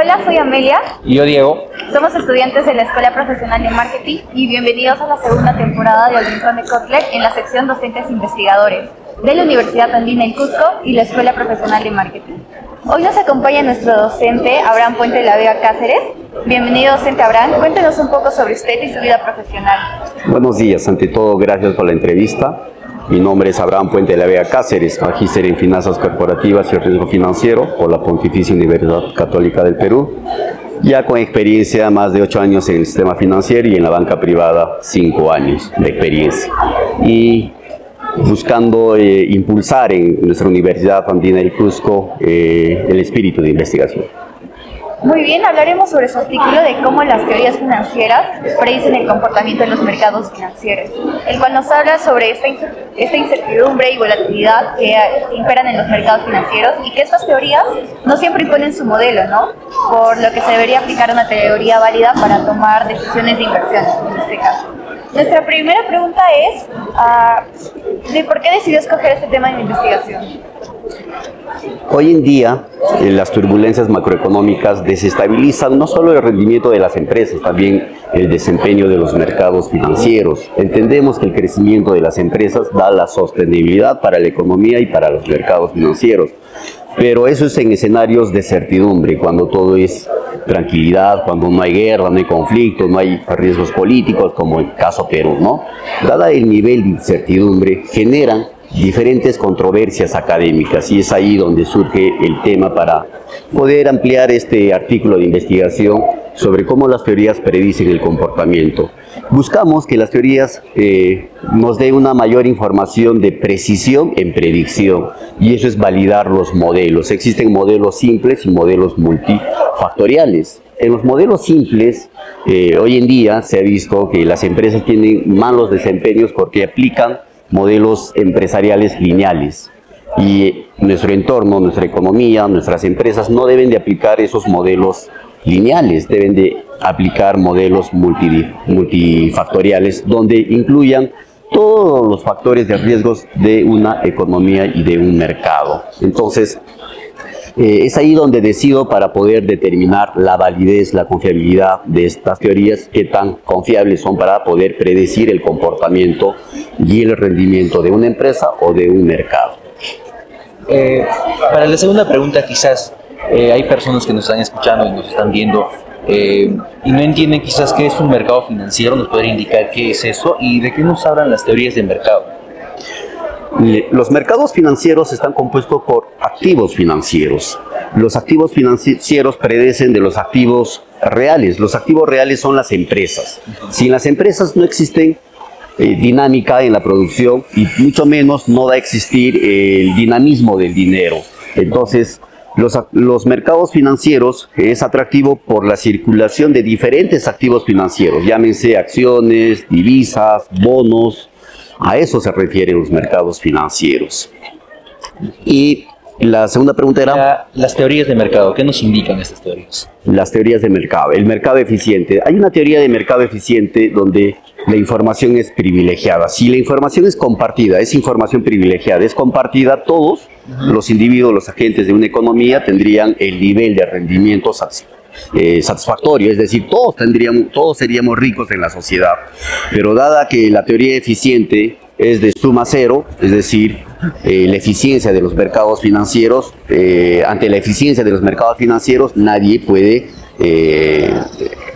Hola, soy Amelia. Y yo, Diego. Somos estudiantes de la Escuela Profesional de Marketing y bienvenidos a la segunda temporada de El Rincón de Kotler en la sección Docentes Investigadores de la Universidad Andina El Cusco y la Escuela Profesional de Marketing. Hoy nos acompaña nuestro docente Abraham Puente de la Vega Cáceres. Bienvenido, docente Abraham. Cuéntenos un poco sobre usted y su vida profesional. Buenos días. Ante todo, gracias por la entrevista. Mi nombre es Abraham Puente de la Vega Cáceres, magíster en Finanzas Corporativas y Riesgo Financiero por la Pontificia Universidad Católica del Perú. Ya con experiencia, más de ocho años en el sistema financiero y en la banca privada, cinco años de experiencia. Y buscando eh, impulsar en nuestra Universidad Andina del Cusco eh, el espíritu de investigación. Muy bien, hablaremos sobre su artículo de cómo las teorías financieras predicen el comportamiento de los mercados financieros, el cual nos habla sobre esta, esta incertidumbre y volatilidad que imperan en los mercados financieros y que estas teorías no siempre imponen su modelo, ¿no? Por lo que se debería aplicar una teoría válida para tomar decisiones de inversión, en este caso. Nuestra primera pregunta es, uh, ¿de por qué decidió escoger este tema de investigación? Hoy en día, eh, las turbulencias macroeconómicas desestabilizan no solo el rendimiento de las empresas, también el desempeño de los mercados financieros. Entendemos que el crecimiento de las empresas da la sostenibilidad para la economía y para los mercados financieros. Pero eso es en escenarios de certidumbre, cuando todo es tranquilidad, cuando no hay guerra, no hay conflicto, no hay riesgos políticos, como el caso Perú, ¿no? Dada el nivel de incertidumbre, generan diferentes controversias académicas y es ahí donde surge el tema para poder ampliar este artículo de investigación sobre cómo las teorías predicen el comportamiento. Buscamos que las teorías eh, nos den una mayor información de precisión en predicción y eso es validar los modelos. Existen modelos simples y modelos multifactoriales. En los modelos simples, eh, hoy en día se ha visto que las empresas tienen malos desempeños porque aplican modelos empresariales lineales. Y nuestro entorno, nuestra economía, nuestras empresas no deben de aplicar esos modelos lineales, deben de aplicar modelos multifactoriales donde incluyan todos los factores de riesgos de una economía y de un mercado. Entonces, eh, es ahí donde decido para poder determinar la validez, la confiabilidad de estas teorías, qué tan confiables son para poder predecir el comportamiento y el rendimiento de una empresa o de un mercado. Eh, para la segunda pregunta, quizás eh, hay personas que nos están escuchando y nos están viendo y no entienden quizás qué es un mercado financiero, nos podría indicar qué es eso y de qué nos hablan las teorías de mercado. Los mercados financieros están compuestos por activos financieros. Los activos financieros predecen de los activos reales. Los activos reales son las empresas. Sin las empresas no existen eh, dinámica en la producción y mucho menos no va a existir el dinamismo del dinero. Entonces, los, los, mercados financieros es atractivo por la circulación de diferentes activos financieros, llámense acciones, divisas, bonos, a eso se refieren los mercados financieros. Y la segunda pregunta era... las teorías de mercado, ¿qué nos indican estas teorías? Las teorías de mercado, el mercado eficiente. Hay una teoría de mercado eficiente donde la información es privilegiada. Si la información es compartida, es información privilegiada, es compartida, todos los individuos, los agentes de una economía tendrían el nivel de rendimiento eh, satisfactorio, es decir, todos, tendríamos, todos seríamos ricos en la sociedad. Pero dada que la teoría eficiente es de suma cero, es decir, eh, la eficiencia de los mercados financieros, eh, ante la eficiencia de los mercados financieros nadie puede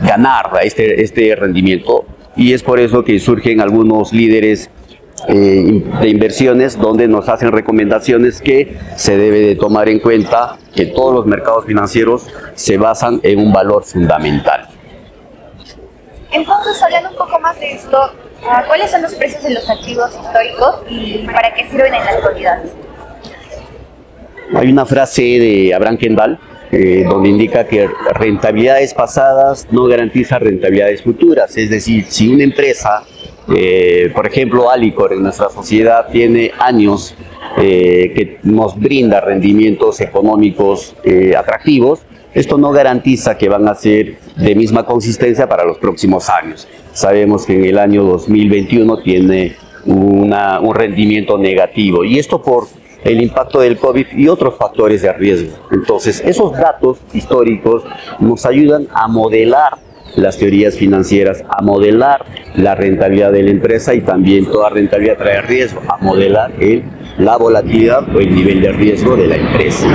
ganar este, este rendimiento y es por eso que surgen algunos líderes eh, de inversiones donde nos hacen recomendaciones que se debe de tomar en cuenta que todos los mercados financieros se basan en un valor fundamental. Entonces, hablando un poco más de esto, ah, ¿cuáles son los precios de los activos históricos y para qué sirven en la actualidad? Hay una frase de Abraham Kendall eh, donde indica que rentabilidades pasadas no garantizan rentabilidades futuras. Es decir, si una empresa eh, por ejemplo, Alicor en nuestra sociedad tiene años eh, que nos brinda rendimientos económicos eh, atractivos. Esto no garantiza que van a ser de misma consistencia para los próximos años. Sabemos que en el año 2021 tiene un rendimiento negativo y esto por el impacto del COVID y otros factores de riesgo. Entonces, esos datos históricos nos ayudan a modelar las teorías financieras, a modelar la rentabilidad de la empresa y también toda rentabilidad trae riesgo, a modelar el, la volatilidad o el nivel de riesgo de la empresa.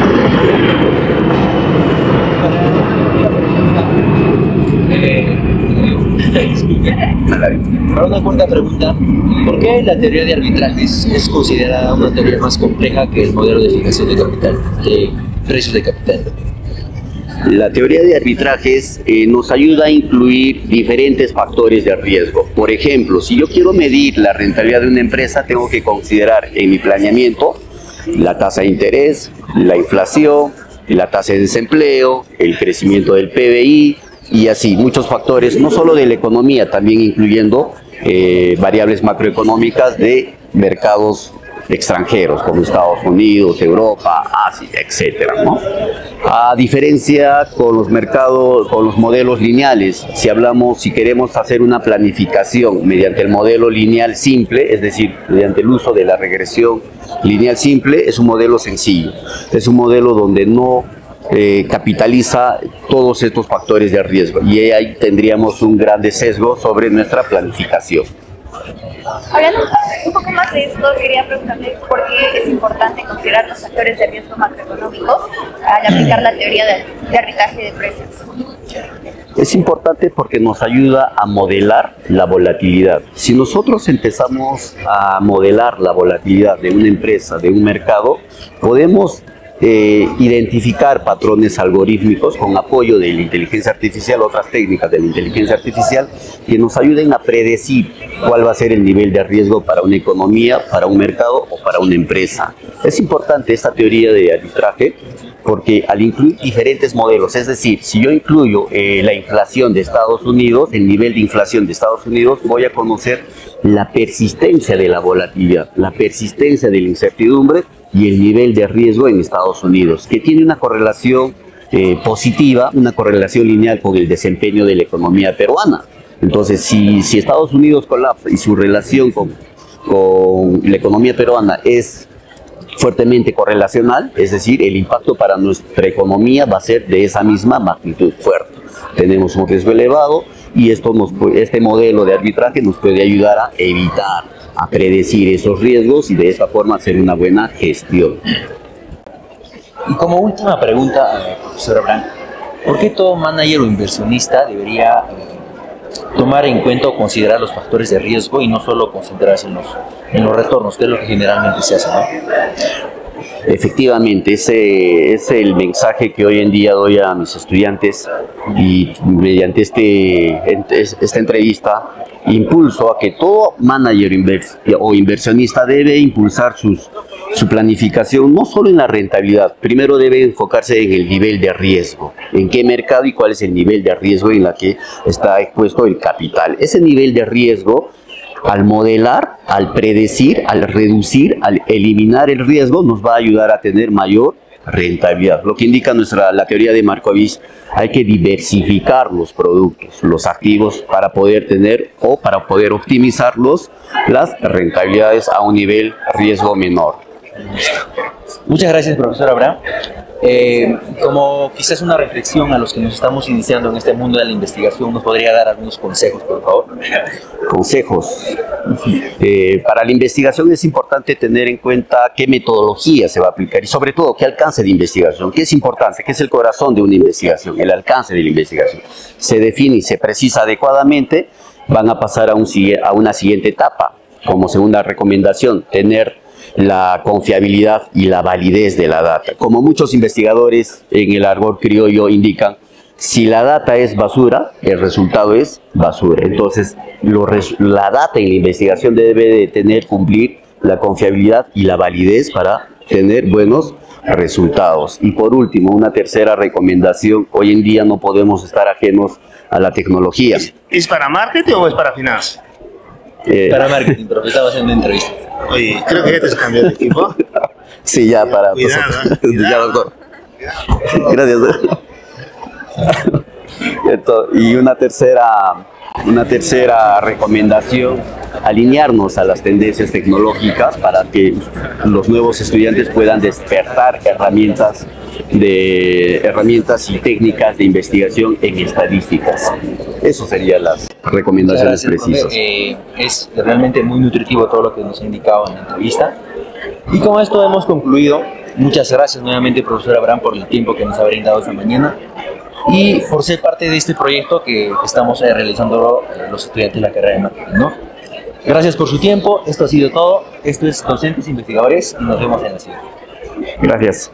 Para una cuarta pregunta, ¿por qué la teoría de arbitrajes es considerada una teoría más compleja que el modelo de fijación de capital, de precios de capital? La teoría de arbitrajes eh, nos ayuda a incluir diferentes factores de riesgo. Por ejemplo, si yo quiero medir la rentabilidad de una empresa, tengo que considerar en mi planeamiento la tasa de interés, la inflación, la tasa de desempleo, el crecimiento del PBI y así, muchos factores, no solo de la economía, también incluyendo eh, variables macroeconómicas de mercados extranjeros como Estados Unidos, Europa, Asia, etcétera, ¿no? A diferencia con los mercados, con los modelos lineales, si hablamos, si queremos hacer una planificación mediante el modelo lineal simple, es decir, mediante el uso de la regresión lineal simple, es un modelo sencillo, es un modelo donde no eh, capitaliza todos estos factores de riesgo y ahí tendríamos un gran sesgo sobre nuestra planificación. Hablando un poco más de esto, quería preguntarle por qué es importante considerar los factores de riesgo macroeconómicos al aplicar la teoría de, arbitraje de precios. Es importante porque nos ayuda a modelar la volatilidad. Si nosotros empezamos a modelar la volatilidad de una empresa, de un mercado, podemos eh, identificar patrones algorítmicos con apoyo de la inteligencia artificial, otras técnicas de la inteligencia artificial, que nos ayuden a predecir cuál va a ser el nivel de riesgo para una economía, para un mercado o para una empresa. Es importante esta teoría de arbitraje porque al incluir diferentes modelos, es decir, si yo incluyo eh, la inflación de Estados Unidos, el nivel de inflación de Estados Unidos, voy a conocer la persistencia de la volatilidad, la persistencia de la incertidumbre y el nivel de riesgo en Estados Unidos, que tiene una correlación eh, positiva, una correlación lineal con el desempeño de la economía peruana. Entonces, si, Estados Unidos colapsa y su relación con, con la economía peruana es fuertemente correlacional, es decir, el impacto para nuestra economía va a ser de esa misma magnitud fuerte. Tenemos un riesgo elevado y esto nos, este modelo de arbitraje nos puede ayudar a evitar a predecir esos riesgos y de esta forma hacer una buena gestión. Y como última pregunta, eh, profesor Abraham, ¿por qué todo manager o inversionista debería eh, tomar en cuenta o considerar los factores de riesgo y no solo concentrarse en los, en los retornos, que es lo que generalmente se hace? Efectivamente, ese es el mensaje que hoy en día doy a mis estudiantes y mediante este, esta entrevista impulso a que todo manager o inversionista debe impulsar sus, su planificación no solo en la rentabilidad, primero debe enfocarse en el nivel de riesgo, en qué mercado y cuál es el nivel de riesgo en la que está expuesto el capital. Ese nivel de riesgo al modelar, al predecir, al reducir, al eliminar el riesgo, nos va a ayudar a tener mayor rentabilidad. Lo que indica nuestra, la teoría de Markovich, hay que diversificar los productos, los activos para poder tener o para poder optimizarlos las rentabilidades a un nivel riesgo menor. Muchas gracias, profesor Abraham. Eh, como quizás una reflexión a los que nos estamos iniciando en este mundo de la investigación, ¿nos podría dar algunos consejos, por favor? Consejos. Eh, para la investigación es importante tener en cuenta qué metodología se va a aplicar y sobre todo qué alcance de investigación, qué es importante, qué es el corazón de una investigación, el alcance de la investigación. Se define y se precisa adecuadamente, van a pasar a, a una siguiente etapa. Como segunda recomendación, tener la confiabilidad y la validez de la data. Como muchos investigadores en el árbol criollo indican, si la data es basura, el resultado es basura. Entonces, la data en la investigación debe de tener, cumplir la confiabilidad y la validez para tener buenos resultados. Y por último, una tercera recomendación, hoy en día no podemos estar ajenos a la tecnología. ¿Es para marketing o es para finanzas? Eh, para marketing, pero estaba haciendo entrevista. Oye, creo que ya te has cambiado de equipo. sí, ya para. Cuidado, ya, doctor. Gracias. y una tercera Una tercera recomendación, alinearnos a las tendencias tecnológicas para que los nuevos estudiantes puedan despertar herramientas de herramientas y técnicas de investigación en estadísticas. Eso serían las recomendaciones gracias, precisas. Eh, es realmente muy nutritivo todo lo que nos ha indicado en la entrevista. Y con esto hemos concluido. Muchas gracias nuevamente, profesor Abraham, por el tiempo que nos ha brindado esta mañana y por ser parte de este proyecto que estamos eh, realizando eh, los estudiantes de la carrera de marketing. ¿no? Gracias por su tiempo. Esto ha sido todo. Esto es Docentes Investigadores y nos vemos en la siguiente. Gracias.